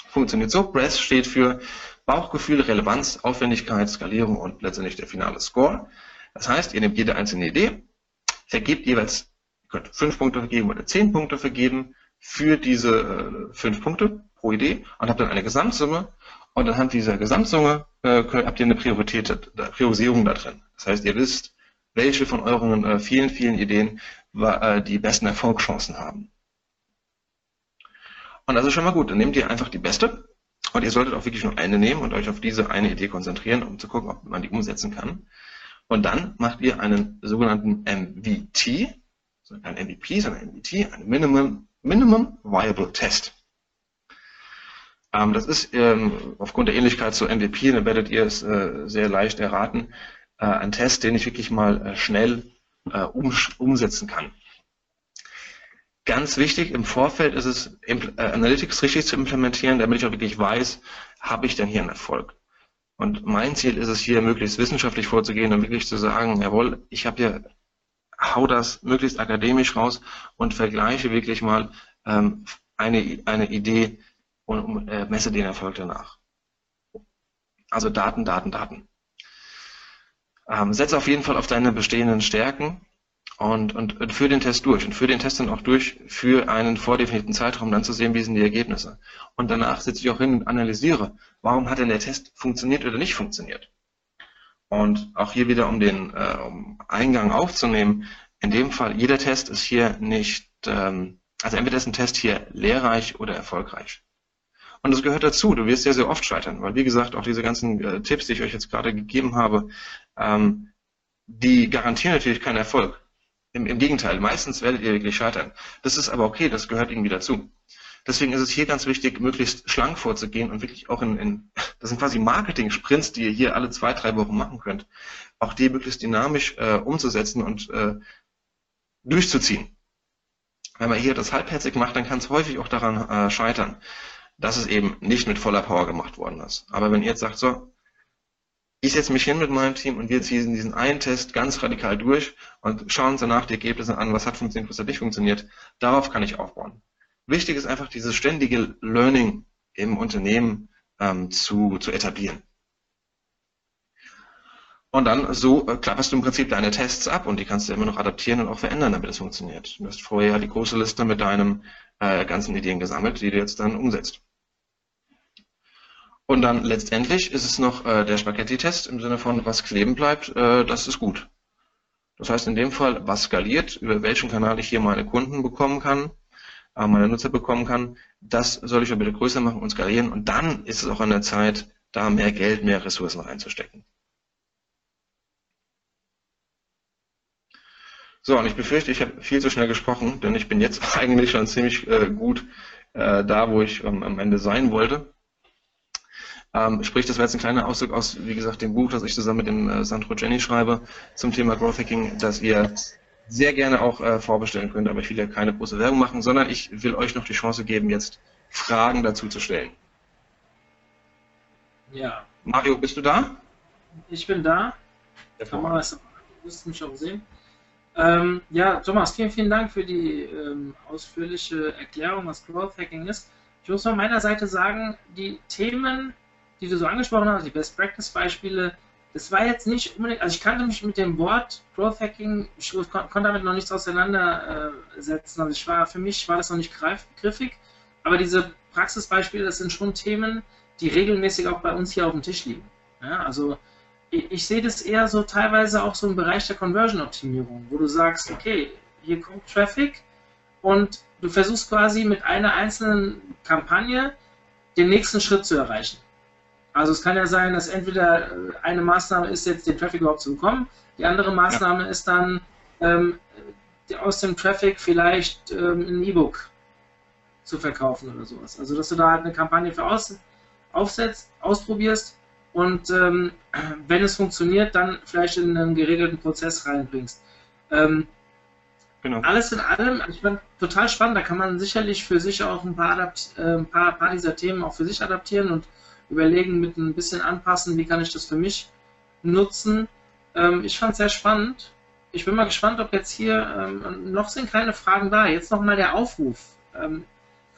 Funktioniert so, BRASS steht für Bauchgefühl, Relevanz, Aufwendigkeit, Skalierung und letztendlich der finale Score. Das heißt, ihr nehmt jede einzelne Idee, vergebt jeweils, ihr könnt fünf Punkte vergeben oder zehn Punkte vergeben für diese äh, fünf Punkte pro Idee und habt dann eine Gesamtsumme und anhand dieser Gesamtsumme äh, habt ihr eine Priorität, äh, Priorisierung da drin. Das heißt, ihr wisst, welche von euren äh, vielen, vielen Ideen äh, die besten Erfolgschancen haben. Und das ist schon mal gut. Dann nehmt ihr einfach die beste und ihr solltet auch wirklich nur eine nehmen und euch auf diese eine Idee konzentrieren, um zu gucken, ob man die umsetzen kann. Und dann macht ihr einen sogenannten MVT, also ein MVP, sondern MVT, ein Minimum, Minimum Viable Test. Ähm, das ist ähm, aufgrund der Ähnlichkeit zu MVP, dann werdet ihr es äh, sehr leicht erraten, äh, ein Test, den ich wirklich mal äh, schnell äh, um, umsetzen kann. Ganz wichtig im Vorfeld ist es, äh, Analytics richtig zu implementieren, damit ich auch wirklich weiß, habe ich denn hier einen Erfolg? Und mein Ziel ist es hier, möglichst wissenschaftlich vorzugehen und wirklich zu sagen, jawohl, ich habe hier, hau das möglichst akademisch raus und vergleiche wirklich mal ähm, eine, eine Idee und äh, messe den Erfolg danach. Also Daten, Daten, Daten. Ähm, setze auf jeden Fall auf deine bestehenden Stärken und, und, und führe den Test durch und führe den Test dann auch durch für einen vordefinierten Zeitraum, dann zu sehen, wie sind die Ergebnisse. Und danach sitze ich auch hin und analysiere, warum hat denn der Test funktioniert oder nicht funktioniert. Und auch hier wieder, um den äh, um Eingang aufzunehmen, in dem Fall, jeder Test ist hier nicht, ähm, also entweder ist ein Test hier lehrreich oder erfolgreich. Und das gehört dazu, du wirst sehr, sehr oft scheitern, weil wie gesagt, auch diese ganzen äh, Tipps, die ich euch jetzt gerade gegeben habe, ähm, die garantieren natürlich keinen Erfolg. Im, Im Gegenteil, meistens werdet ihr wirklich scheitern. Das ist aber okay, das gehört irgendwie dazu. Deswegen ist es hier ganz wichtig, möglichst schlank vorzugehen und wirklich auch in, in das sind quasi Marketing-Sprints, die ihr hier alle zwei, drei Wochen machen könnt, auch die möglichst dynamisch äh, umzusetzen und äh, durchzuziehen. Wenn man hier das halbherzig macht, dann kann es häufig auch daran äh, scheitern, dass es eben nicht mit voller Power gemacht worden ist. Aber wenn ihr jetzt sagt, so, ich setze mich hin mit meinem Team und wir ziehen diesen einen Test ganz radikal durch und schauen uns danach die Ergebnisse an, was hat funktioniert, was hat nicht funktioniert, darauf kann ich aufbauen. Wichtig ist einfach dieses ständige Learning im Unternehmen ähm, zu, zu etablieren. Und dann so äh, klapperst du im Prinzip deine Tests ab und die kannst du immer noch adaptieren und auch verändern, damit es funktioniert. Du hast vorher die große Liste mit deinen äh, ganzen Ideen gesammelt, die du jetzt dann umsetzt. Und dann letztendlich ist es noch äh, der Spaghetti-Test im Sinne von, was kleben bleibt, äh, das ist gut. Das heißt in dem Fall, was skaliert, über welchen Kanal ich hier meine Kunden bekommen kann, äh, meine Nutzer bekommen kann, das soll ich ja bitte größer machen und skalieren und dann ist es auch an der Zeit, da mehr Geld, mehr Ressourcen reinzustecken. So, und ich befürchte, ich habe viel zu schnell gesprochen, denn ich bin jetzt eigentlich schon ziemlich äh, gut äh, da, wo ich ähm, am Ende sein wollte. Ähm, sprich, das war jetzt ein kleiner Ausdruck aus, wie gesagt, dem Buch, das ich zusammen mit dem äh, Sandro Jenny schreibe zum Thema Growth Hacking, das ihr sehr gerne auch äh, vorbestellen könnt, aber ich will ja keine große Werbung machen, sondern ich will euch noch die Chance geben, jetzt Fragen dazu zu stellen. Ja. Mario, bist du da? Ich bin da. Kamera ist, müsst mich auch sehen. Ähm, ja, Thomas, vielen, vielen Dank für die ähm, ausführliche Erklärung, was Growth Hacking ist. Ich muss von meiner Seite sagen, die Themen, die du so angesprochen hast, die Best Practice Beispiele, das war jetzt nicht unbedingt, also ich kannte mich mit dem Wort Growth Hacking, ich konnte damit noch nichts auseinandersetzen. Also ich war, für mich war das noch nicht griffig, aber diese Praxisbeispiele, das sind schon Themen, die regelmäßig auch bei uns hier auf dem Tisch liegen. Ja, also ich, ich sehe das eher so teilweise auch so im Bereich der Conversion-Optimierung, wo du sagst, okay, hier kommt Traffic und du versuchst quasi mit einer einzelnen Kampagne den nächsten Schritt zu erreichen. Also es kann ja sein, dass entweder äh, eine Maßnahme ist, jetzt den Traffic überhaupt zu bekommen, die andere Maßnahme ja. ist dann ähm, aus dem Traffic vielleicht ähm, ein E-Book zu verkaufen oder sowas. Also dass du da halt eine Kampagne für aus, aufsetzt, ausprobierst und ähm, wenn es funktioniert, dann vielleicht in einen geregelten Prozess reinbringst. Ähm, genau. Alles in allem, ich bin total spannend, da kann man sicherlich für sich auch ein paar, Adapt äh, ein paar, paar dieser Themen auch für sich adaptieren und überlegen, mit ein bisschen anpassen, wie kann ich das für mich nutzen. Ähm, ich fand es sehr spannend. Ich bin mal gespannt, ob jetzt hier ähm, noch sind keine Fragen da. Jetzt nochmal der Aufruf. Ähm,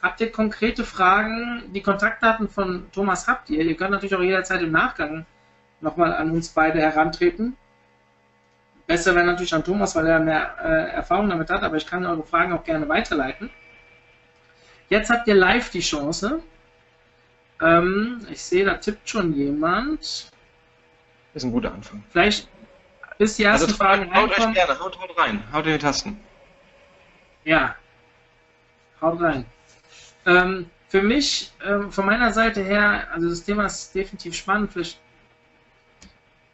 habt ihr konkrete Fragen? Die Kontaktdaten von Thomas habt ihr. Ihr könnt natürlich auch jederzeit im Nachgang nochmal an uns beide herantreten. Besser wäre natürlich an Thomas, weil er mehr äh, Erfahrung damit hat, aber ich kann eure Fragen auch gerne weiterleiten. Jetzt habt ihr live die Chance, ähm, ich sehe, da tippt schon jemand. Ist ein guter Anfang. Vielleicht bis die ersten also, Fragen haut reinkommen. Euch gerne, haut, haut rein, haut in die Tasten. Ja, haut rein. Ähm, für mich, ähm, von meiner Seite her, also das Thema ist definitiv spannend. Vielleicht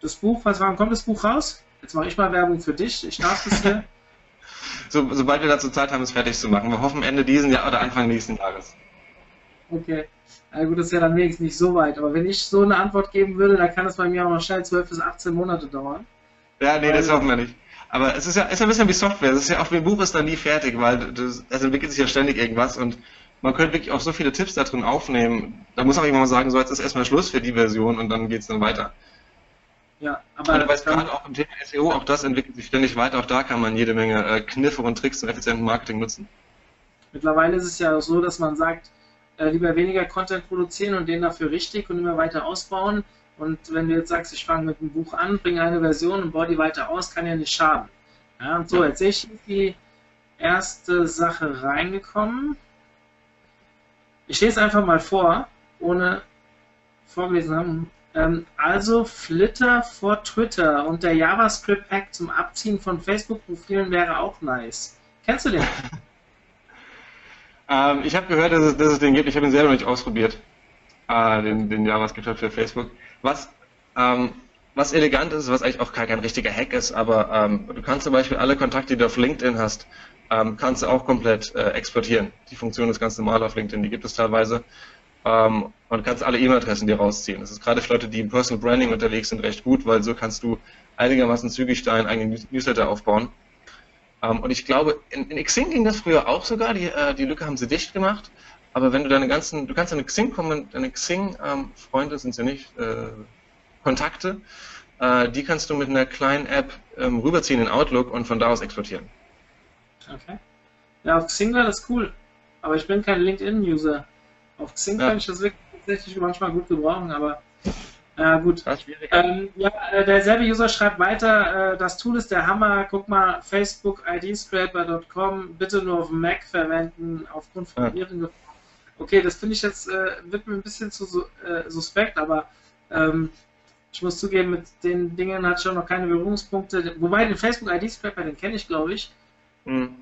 das Buch, was wann kommt das Buch raus? Jetzt mache ich mal Werbung für dich. Ich darf das hier. so, sobald wir dazu Zeit haben, es fertig zu machen. Wir hoffen Ende diesen Jahr oder Anfang nächsten Jahres. Okay. Na gut, das ist ja dann wenigstens nicht so weit. Aber wenn ich so eine Antwort geben würde, dann kann es bei mir auch noch schnell 12 bis 18 Monate dauern. Ja, nee, das hoffen wir nicht. Aber es ist ja ist ein bisschen wie Software. Es ist ja auch wie ein Buch ist dann nie fertig, weil das, es entwickelt sich ja ständig irgendwas und man könnte wirklich auch so viele Tipps da drin aufnehmen. Da muss auch jemand mal sagen, so jetzt ist erstmal Schluss für die Version und dann geht es dann weiter. Ja, aber. Und weiß gerade auch im Thema SEO, auch das entwickelt sich ständig weiter. Auch da kann man jede Menge äh, Kniffe und Tricks zum effizienten Marketing nutzen. Mittlerweile ist es ja auch so, dass man sagt, äh, lieber weniger Content produzieren und den dafür richtig und immer weiter ausbauen. Und wenn du jetzt sagst, ich fange mit einem Buch an, bringe eine Version und baue die weiter aus, kann ja nicht schaden. Ja, und so, jetzt sehe ich die erste Sache reingekommen. Ich lese einfach mal vor, ohne vorgelesen haben. Ähm, also Flitter vor Twitter und der JavaScript-Pack zum Abziehen von Facebook-Profilen wäre auch nice. Kennst du den? Ähm, ich habe gehört, dass es, dass es, den gibt. Ich habe ihn selber noch nicht ausprobiert. Äh, den, den JavaScript für Facebook. Was, ähm, was elegant ist, was eigentlich auch kein, kein richtiger Hack ist, aber ähm, du kannst zum Beispiel alle Kontakte, die du auf LinkedIn hast, ähm, kannst du auch komplett äh, exportieren. Die Funktion ist ganz normal auf LinkedIn, die gibt es teilweise. Ähm, und kannst alle E-Mail-Adressen dir rausziehen. Das ist gerade für Leute, die im Personal Branding unterwegs sind, recht gut, weil so kannst du einigermaßen zügig deinen eigenen Newsletter aufbauen. Ähm, und ich glaube, in, in Xing ging das früher auch sogar, die, äh, die Lücke haben sie dicht gemacht. Aber wenn du deine ganzen, du kannst deine Xing, deine Xing ähm, sind sie nicht, äh, Kontakte, äh, die kannst du mit einer kleinen App ähm, rüberziehen in Outlook und von da aus exportieren. Okay. Ja, auf Xing war das cool, aber ich bin kein LinkedIn-User. Auf Xing ja. kann ich das wirklich tatsächlich manchmal gut gebrauchen, aber äh, gut. Ähm, ja, äh, derselbe User schreibt weiter, äh, das Tool ist der Hammer. Guck mal, Facebook IDscraper.com, bitte nur auf Mac verwenden, aufgrund von ja. Okay, das finde ich jetzt, äh, wird mir ein bisschen zu äh, suspekt, aber ähm, ich muss zugeben, mit den Dingen hat schon noch keine Berührungspunkte. Wobei den Facebook ID Scraper, den kenne ich, glaube ich. Mhm.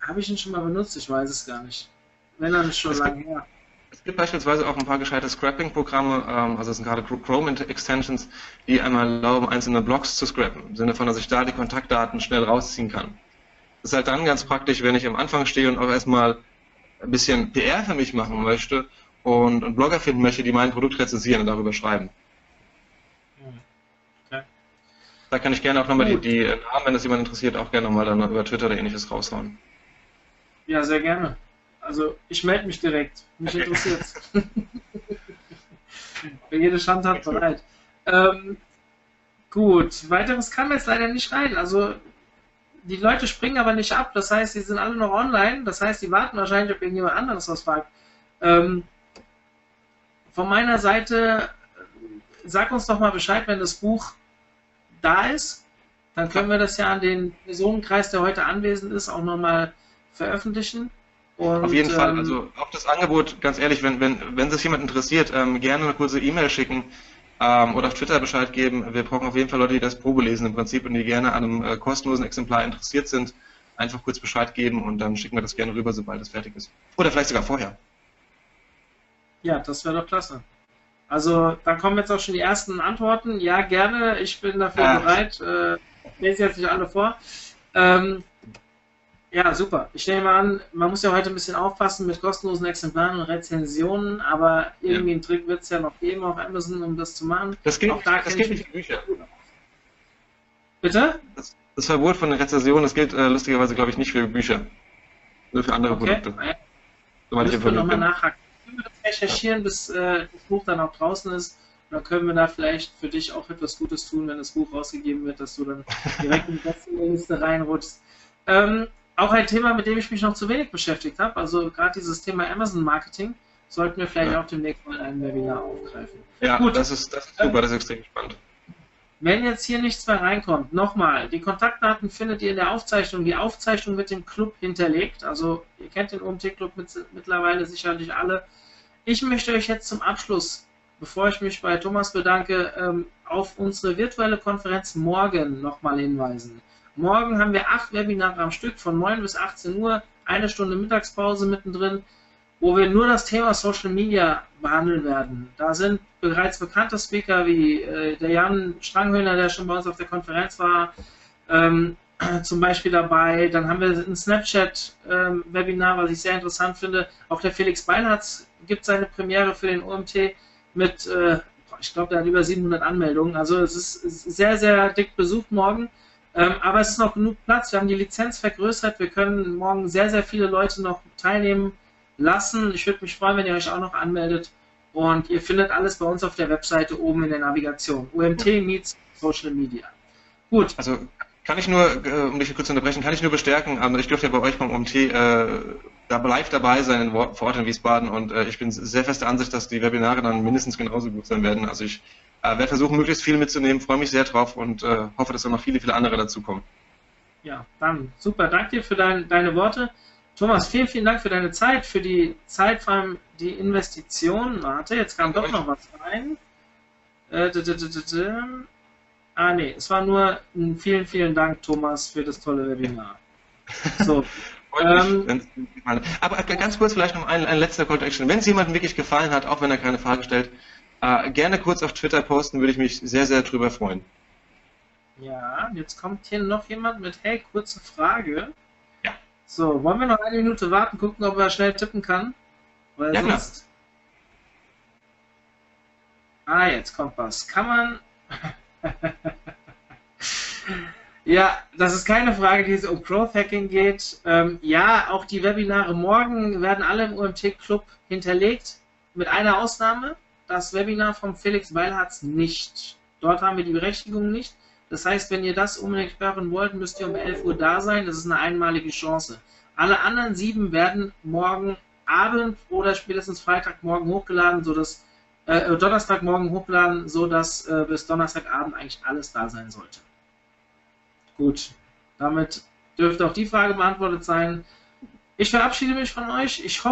Habe ich ihn schon mal benutzt? Ich weiß es gar nicht. Wenn dann schon lange her. Es gibt beispielsweise auch ein paar gescheite Scrapping-Programme, ähm, also es sind gerade Chrome-Extensions, die einmal erlauben, einzelne Blocks zu scrappen, im Sinne von, dass ich da die Kontaktdaten schnell rausziehen kann. Das ist halt dann ganz praktisch, wenn ich am Anfang stehe und auch erstmal ein bisschen PR für mich machen möchte und, und Blogger finden möchte, die mein Produkt rezensieren und darüber schreiben. Da kann ich gerne auch nochmal die, die Namen, wenn das jemand interessiert, auch gerne nochmal dann über Twitter oder ähnliches raushauen. Ja, sehr gerne. Also ich melde mich direkt. Mich interessiert Für jede Schandtat bereit. Ähm, gut, weiteres kam jetzt leider nicht rein. Also die Leute springen aber nicht ab. Das heißt, sie sind alle noch online. Das heißt, die warten wahrscheinlich, ob irgendjemand anderes was fragt. Ähm, von meiner Seite, sag uns doch mal Bescheid, wenn das Buch da ist, dann können wir das ja an den Personenkreis, der heute anwesend ist, auch nochmal veröffentlichen. Und, auf jeden ähm, Fall, also auch das Angebot, ganz ehrlich, wenn, wenn, wenn sich jemand interessiert, ähm, gerne eine kurze E-Mail schicken ähm, oder auf Twitter Bescheid geben. Wir brauchen auf jeden Fall Leute, die das Probe lesen im Prinzip und die gerne an einem äh, kostenlosen Exemplar interessiert sind. Einfach kurz Bescheid geben und dann schicken wir das gerne rüber, sobald es fertig ist. Oder vielleicht sogar vorher. Ja, das wäre doch klasse. Also da kommen jetzt auch schon die ersten Antworten. Ja, gerne, ich bin dafür Ach. bereit. Äh, lese jetzt nicht alle vor. Ähm, ja, super. Ich nehme an, man muss ja heute ein bisschen aufpassen mit kostenlosen Exemplaren und Rezensionen, aber irgendwie ja. einen Trick wird es ja noch geben auf Amazon, um das zu machen. Das auch da das geht nicht für Bücher. Bitte? Das, das, Verbot von Rezensionen, das gilt äh, lustigerweise, glaube ich, nicht für Bücher. Nur für andere okay. Produkte. Ja. So ich nochmal nachhaken können wir das recherchieren, bis äh, das Buch dann auch draußen ist. Dann können wir da vielleicht für dich auch etwas Gutes tun, wenn das Buch rausgegeben wird, dass du dann direkt in die Bestsellerliste reinrutschst. Ähm, auch ein Thema, mit dem ich mich noch zu wenig beschäftigt habe, also gerade dieses Thema Amazon Marketing, sollten wir vielleicht ja. auch demnächst mal ein Webinar aufgreifen. Ja, Gut. Das, ist, das ist super, das ist extrem spannend. Wenn jetzt hier nichts mehr reinkommt, nochmal, die Kontaktdaten findet ihr in der Aufzeichnung. Die Aufzeichnung mit dem Club hinterlegt. Also ihr kennt den OMT-Club mit, mittlerweile sicherlich alle. Ich möchte euch jetzt zum Abschluss, bevor ich mich bei Thomas bedanke, ähm, auf unsere virtuelle Konferenz morgen nochmal hinweisen. Morgen haben wir acht Webinare am Stück von 9 bis 18 Uhr, eine Stunde Mittagspause mittendrin, wo wir nur das Thema Social Media behandeln werden. Da sind bereits bekannte Speaker wie äh, der Jan Stranghöhner, der schon bei uns auf der Konferenz war, ähm, zum Beispiel dabei. Dann haben wir ein Snapchat-Webinar, ähm, was ich sehr interessant finde. Auch der Felix Beilharz gibt seine Premiere für den OMT mit, äh, ich glaube, der hat über 700 Anmeldungen. Also es ist sehr, sehr dick besucht morgen. Ähm, aber es ist noch genug Platz. Wir haben die Lizenz vergrößert. Wir können morgen sehr, sehr viele Leute noch teilnehmen lassen. Ich würde mich freuen, wenn ihr euch auch noch anmeldet. Und ihr findet alles bei uns auf der Webseite oben in der Navigation. UMT meets Social Media. Gut. Also kann ich nur, äh, um dich kurz zu unterbrechen, kann ich nur bestärken, aber ich durfte ja bei euch beim OMT äh, da live dabei sein vor Ort in Wiesbaden und äh, ich bin sehr fest der Ansicht, dass die Webinare dann mindestens genauso gut sein werden. Also ich äh, werde versuchen, möglichst viel mitzunehmen, freue mich sehr drauf und äh, hoffe, dass da noch viele, viele andere dazukommen. Ja, dann super. Danke dir für dein, deine Worte. Thomas, vielen, vielen Dank für deine Zeit, für die Zeit, vor allem die Investition. Warte, jetzt kam doch noch was rein. Äh, ah, nee, es war nur ein vielen, vielen Dank, Thomas, für das tolle Webinar. So. ähm, aber ganz kurz vielleicht noch ein, ein letzter Call to Action. Wenn es jemandem wirklich gefallen hat, auch wenn er keine Frage stellt, Äh, gerne kurz auf Twitter posten, würde ich mich sehr, sehr drüber freuen. Ja, jetzt kommt hier noch jemand mit, hey, kurze Frage. Ja. So, wollen wir noch eine Minute warten, gucken, ob er schnell tippen kann? Weil ja, sonst... Klar. Ah, jetzt kommt was. Kann man... Ja, das ist keine Frage, die es um Growth Hacking geht. Ähm, ja, auch die Webinare morgen werden alle im UMT-Club hinterlegt, mit einer Ausnahme. Das Webinar vom Felix Weilharz nicht. Dort haben wir die Berechtigung nicht. Das heißt, wenn ihr das unbedingt hören wollt, müsst ihr um 11 Uhr da sein. Das ist eine einmalige Chance. Alle anderen sieben werden morgen Abend oder spätestens Freitagmorgen hochgeladen, sodass äh, Donnerstagmorgen hochladen, sodass äh, bis Donnerstagabend eigentlich alles da sein sollte. Gut, damit dürfte auch die Frage beantwortet sein. Ich verabschiede mich von euch. Ich hoffe,